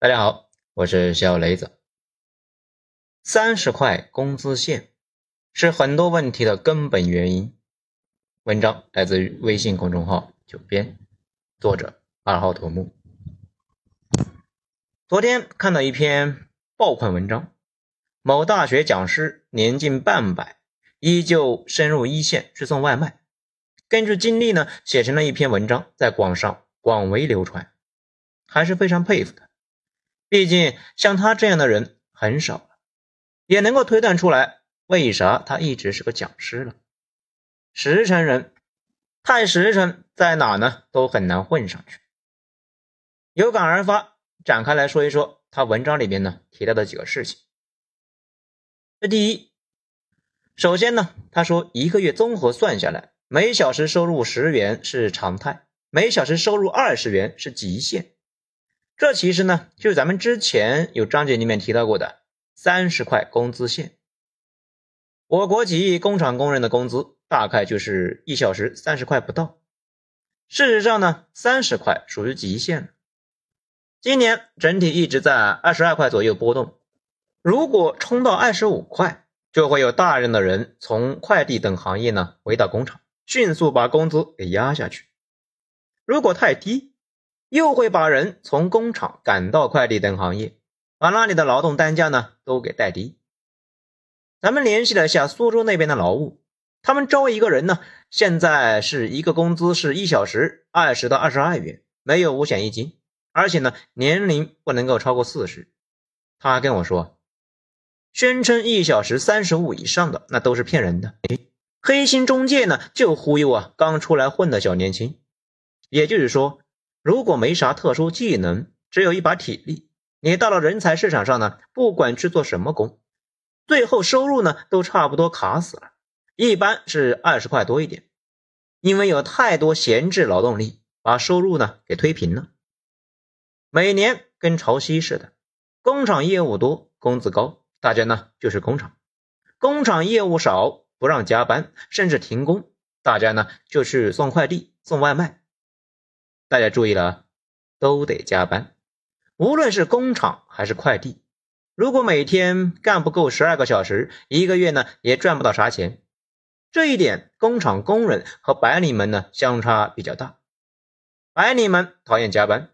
大家好，我是小雷子。三十块工资线是很多问题的根本原因。文章来自于微信公众号“九编”，作者二号头目。昨天看到一篇爆款文章，某大学讲师年近半百，依旧深入一线去送外卖，根据经历呢写成了一篇文章，在网上广为流传，还是非常佩服的。毕竟像他这样的人很少了，也能够推断出来为啥他一直是个讲师了。实诚人太实诚，在哪呢都很难混上去。有感而发，展开来说一说他文章里面呢提到的几个事情。这第一，首先呢，他说一个月综合算下来，每小时收入十元是常态，每小时收入二十元是极限。这其实呢，就是咱们之前有章节里面提到过的三十块工资线。我国企业工厂工人的工资大概就是一小时三十块不到。事实上呢，三十块属于极限了。今年整体一直在二十二块左右波动，如果冲到二十五块，就会有大量的人从快递等行业呢回到工厂，迅速把工资给压下去。如果太低，又会把人从工厂赶到快递等行业，把那里的劳动单价呢都给带低。咱们联系了一下苏州那边的劳务，他们招一个人呢，现在是一个工资是一小时二十到二十二元，没有五险一金，而且呢年龄不能够超过四十。他跟我说，宣称一小时三十五以上的那都是骗人的，黑心中介呢就忽悠啊刚出来混的小年轻，也就是说。如果没啥特殊技能，只有一把体力，你到了人才市场上呢，不管去做什么工，最后收入呢都差不多卡死了，一般是二十块多一点，因为有太多闲置劳动力，把收入呢给推平了。每年跟潮汐似的，工厂业务多，工资高，大家呢就是工厂；工厂业务少，不让加班，甚至停工，大家呢就去送快递、送外卖。大家注意了，都得加班，无论是工厂还是快递。如果每天干不够十二个小时，一个月呢也赚不到啥钱。这一点，工厂工人和白领们呢相差比较大。白领们讨厌加班，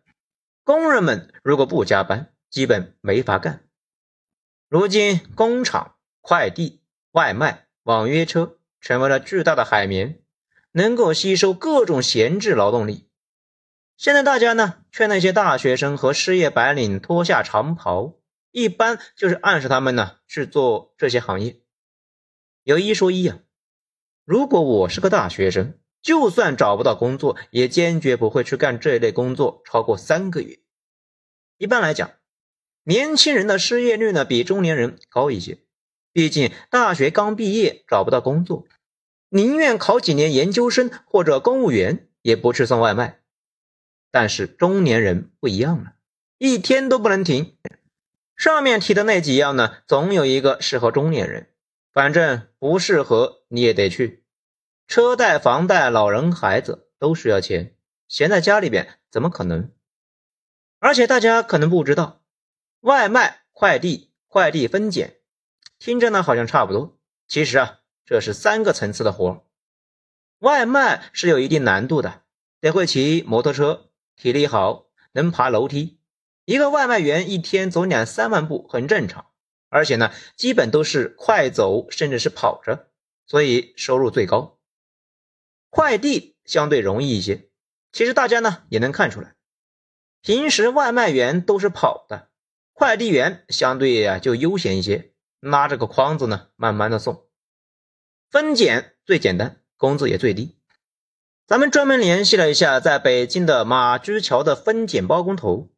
工人们如果不加班，基本没法干。如今，工厂、快递、外卖、网约车成为了巨大的海绵，能够吸收各种闲置劳动力。现在大家呢劝那些大学生和失业白领脱下长袍，一般就是暗示他们呢去做这些行业。有一说一啊，如果我是个大学生，就算找不到工作，也坚决不会去干这类工作超过三个月。一般来讲，年轻人的失业率呢比中年人高一些，毕竟大学刚毕业找不到工作，宁愿考几年研究生或者公务员，也不去送外卖。但是中年人不一样了，一天都不能停。上面提的那几样呢，总有一个适合中年人，反正不适合你也得去。车贷、房贷、老人、孩子都需要钱，闲在家里边怎么可能？而且大家可能不知道，外卖、快递、快递分拣，听着呢好像差不多，其实啊，这是三个层次的活。外卖是有一定难度的，得会骑摩托车。体力好，能爬楼梯，一个外卖员一天走两三万步很正常，而且呢，基本都是快走，甚至是跑着，所以收入最高。快递相对容易一些，其实大家呢也能看出来，平时外卖员都是跑的，快递员相对呀就悠闲一些，拉着个筐子呢慢慢的送。分拣最简单，工资也最低。咱们专门联系了一下在北京的马驹桥的分拣包工头，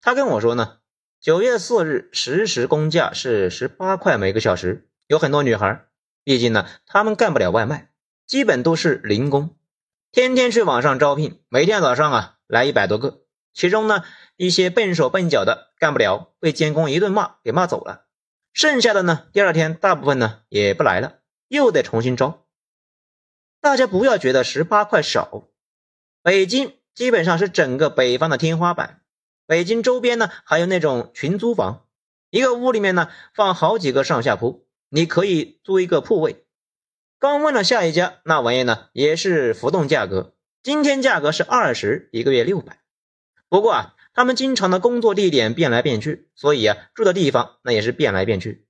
他跟我说呢，九月四日实时工价是十八块每个小时。有很多女孩，毕竟呢，她们干不了外卖，基本都是零工，天天去网上招聘，每天早上啊来一百多个，其中呢一些笨手笨脚的干不了，被监工一顿骂给骂走了，剩下的呢第二天大部分呢也不来了，又得重新招。大家不要觉得十八块少，北京基本上是整个北方的天花板。北京周边呢还有那种群租房，一个屋里面呢放好几个上下铺，你可以租一个铺位。刚问了下一家，那玩意呢也是浮动价格，今天价格是二十，一个月六百。不过啊，他们经常的工作地点变来变去，所以啊住的地方那也是变来变去。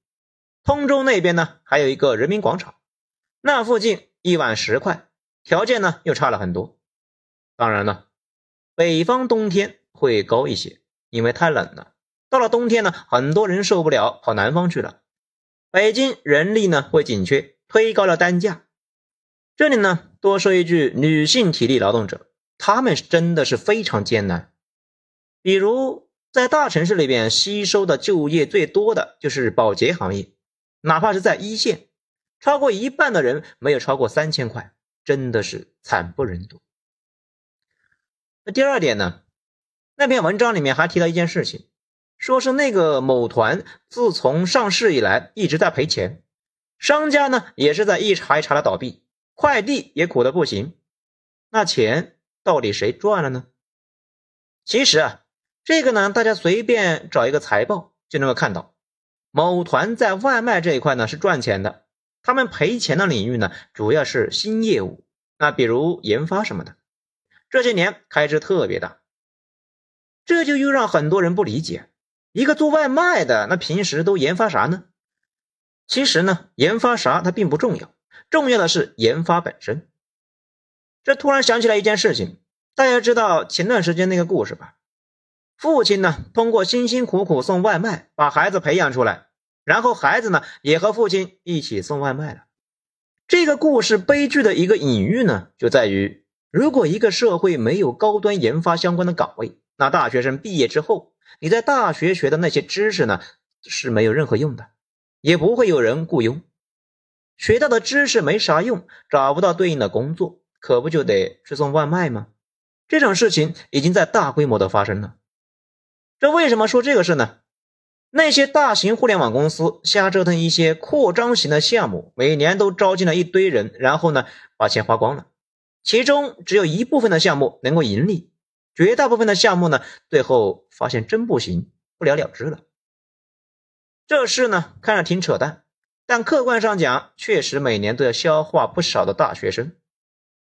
通州那边呢还有一个人民广场，那附近一晚十块，条件呢又差了很多。当然了，北方冬天会高一些，因为太冷了。到了冬天呢，很多人受不了，跑南方去了。北京人力呢会紧缺，推高了单价。这里呢多说一句，女性体力劳动者，她们真的是非常艰难。比如在大城市里边，吸收的就业最多的就是保洁行业，哪怕是在一线，超过一半的人没有超过三千块，真的是惨不忍睹。那第二点呢？那篇文章里面还提到一件事情，说是那个某团自从上市以来一直在赔钱，商家呢也是在一茬一茬的倒闭，快递也苦的不行。那钱到底谁赚了呢？其实啊，这个呢，大家随便找一个财报就能够看到，某团在外卖这一块呢是赚钱的，他们赔钱的领域呢主要是新业务，那比如研发什么的。这些年开支特别大，这就又让很多人不理解：一个做外卖的，那平时都研发啥呢？其实呢，研发啥它并不重要，重要的是研发本身。这突然想起来一件事情，大家知道前段时间那个故事吧？父亲呢，通过辛辛苦苦送外卖把孩子培养出来，然后孩子呢也和父亲一起送外卖了。这个故事悲剧的一个隐喻呢，就在于。如果一个社会没有高端研发相关的岗位，那大学生毕业之后，你在大学学的那些知识呢是没有任何用的，也不会有人雇佣。学到的知识没啥用，找不到对应的工作，可不就得去送外卖吗？这种事情已经在大规模的发生了。这为什么说这个事呢？那些大型互联网公司瞎折腾一些扩张型的项目，每年都招进了一堆人，然后呢把钱花光了。其中只有一部分的项目能够盈利，绝大部分的项目呢，最后发现真不行，不了了之了。这事呢看着挺扯淡，但客观上讲，确实每年都要消化不少的大学生。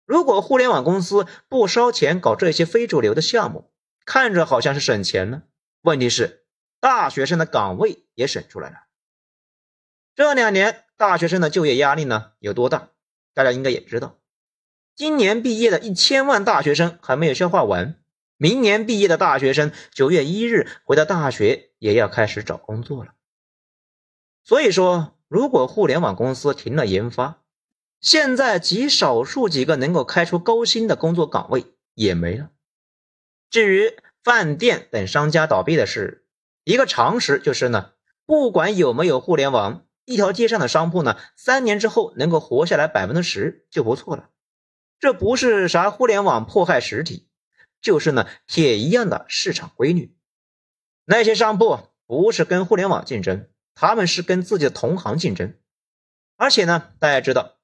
如果互联网公司不烧钱搞这些非主流的项目，看着好像是省钱了，问题是大学生的岗位也省出来了。这两年大学生的就业压力呢有多大，大家应该也知道。今年毕业的一千万大学生还没有消化完，明年毕业的大学生九月一日回到大学也要开始找工作了。所以说，如果互联网公司停了研发，现在极少数几个能够开出高薪的工作岗位也没了。至于饭店等商家倒闭的事，一个常识就是呢，不管有没有互联网，一条街上的商铺呢，三年之后能够活下来百分之十就不错了。这不是啥互联网迫害实体，就是呢铁一样的市场规律。那些商铺不是跟互联网竞争，他们是跟自己的同行竞争。而且呢，大家知道，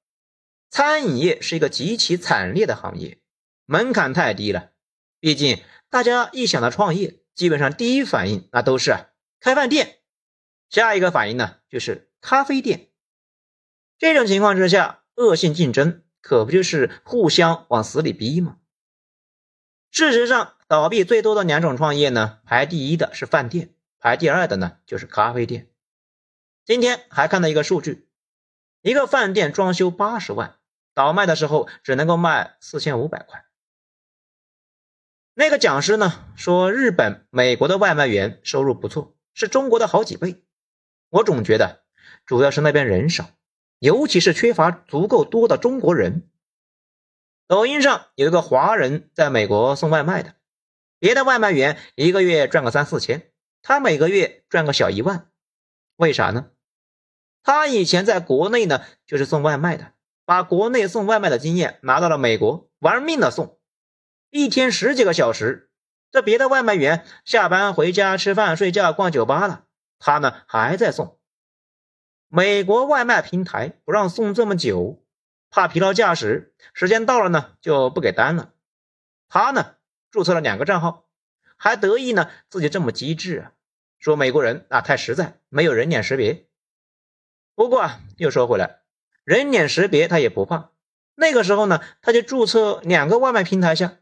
餐饮业是一个极其惨烈的行业，门槛太低了。毕竟大家一想到创业，基本上第一反应那都是开饭店，下一个反应呢就是咖啡店。这种情况之下，恶性竞争。可不就是互相往死里逼吗？事实上，倒闭最多的两种创业呢，排第一的是饭店，排第二的呢就是咖啡店。今天还看到一个数据，一个饭店装修八十万，倒卖的时候只能够卖四千五百块。那个讲师呢说，日本、美国的外卖员收入不错，是中国的好几倍。我总觉得，主要是那边人少。尤其是缺乏足够多的中国人。抖音上有一个华人在美国送外卖的，别的外卖员一个月赚个三四千，他每个月赚个小一万，为啥呢？他以前在国内呢就是送外卖的，把国内送外卖的经验拿到了美国，玩命的送，一天十几个小时。这别的外卖员下班回家吃饭睡觉逛酒吧了，他呢还在送。美国外卖平台不让送这么久，怕疲劳驾驶，时间到了呢就不给单了。他呢注册了两个账号，还得意呢自己这么机智啊，说美国人啊太实在，没有人脸识别。不过啊，又说回来，人脸识别他也不怕。那个时候呢，他就注册两个外卖平台下。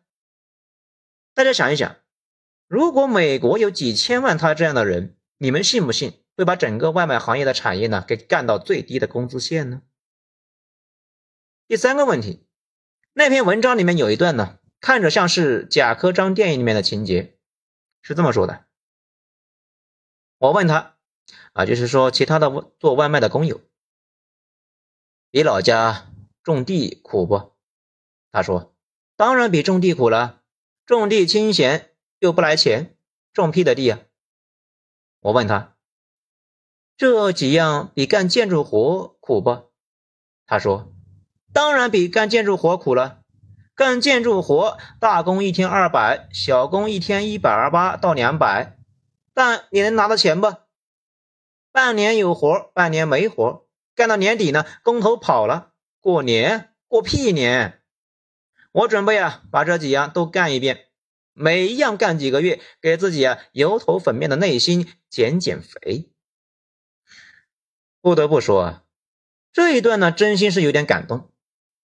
大家想一想，如果美国有几千万他这样的人，你们信不信会把整个外卖行业的产业呢给干到最低的工资线呢？第三个问题，那篇文章里面有一段呢，看着像是贾科章电影里面的情节，是这么说的。我问他，啊，就是说其他的做外卖的工友，比老家。种地苦不？他说：“当然比种地苦了，种地清闲又不来钱，种屁的地啊！”我问他：“这几样比干建筑活苦不？”他说：“当然比干建筑活苦了。干建筑活，大工一天二百，小工一天一百二八到两百，但你能拿到钱不？半年有活，半年没活，干到年底呢，工头跑了。”过年过屁年！我准备啊，把这几样都干一遍，每一样干几个月，给自己啊油头粉面的内心减减肥。不得不说啊，这一段呢，真心是有点感动。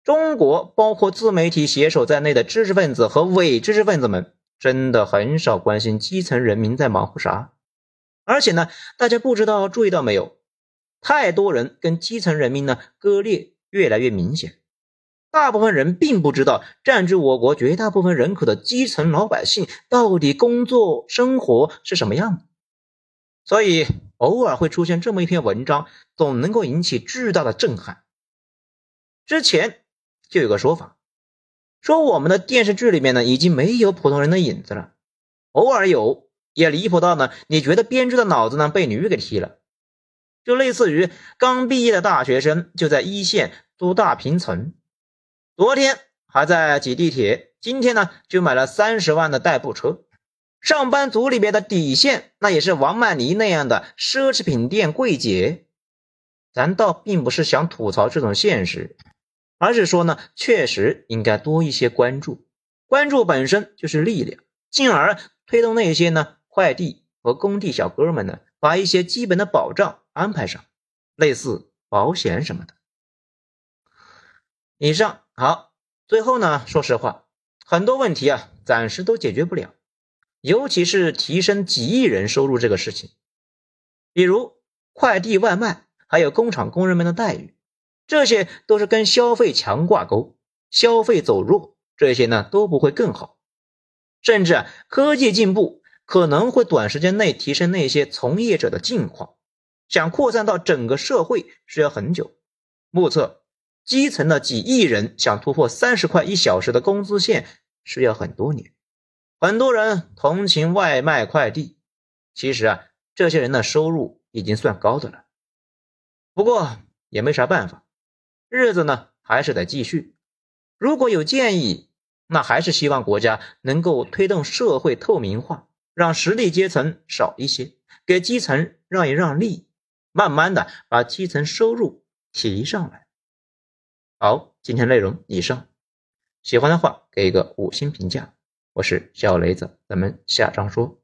中国包括自媒体写手在内的知识分子和伪知识分子们，真的很少关心基层人民在忙活啥。而且呢，大家不知道注意到没有，太多人跟基层人民呢割裂。越来越明显，大部分人并不知道占据我国绝大部分人口的基层老百姓到底工作生活是什么样的，所以偶尔会出现这么一篇文章，总能够引起巨大的震撼。之前就有个说法，说我们的电视剧里面呢已经没有普通人的影子了，偶尔有，也离谱到呢你觉得编剧的脑子呢被驴给踢了。就类似于刚毕业的大学生就在一线租大平层，昨天还在挤地铁，今天呢就买了三十万的代步车。上班族里边的底线，那也是王曼妮那样的奢侈品店柜姐。咱倒并不是想吐槽这种现实，而是说呢，确实应该多一些关注，关注本身就是力量，进而推动那些呢快递和工地小哥们呢，把一些基本的保障。安排上，类似保险什么的。以上好，最后呢，说实话，很多问题啊，暂时都解决不了，尤其是提升几亿人收入这个事情，比如快递外卖，还有工厂工人们的待遇，这些都是跟消费强挂钩，消费走弱，这些呢都不会更好，甚至啊，科技进步可能会短时间内提升那些从业者的境况。想扩散到整个社会需要很久，目测基层的几亿人想突破三十块一小时的工资线是要很多年。很多人同情外卖快递，其实啊，这些人的收入已经算高的了。不过也没啥办法，日子呢还是得继续。如果有建议，那还是希望国家能够推动社会透明化，让实力阶层少一些，给基层让一让利。慢慢的把基层收入提上来。好，今天内容以上，喜欢的话给一个五星评价。我是小雷子，咱们下章说。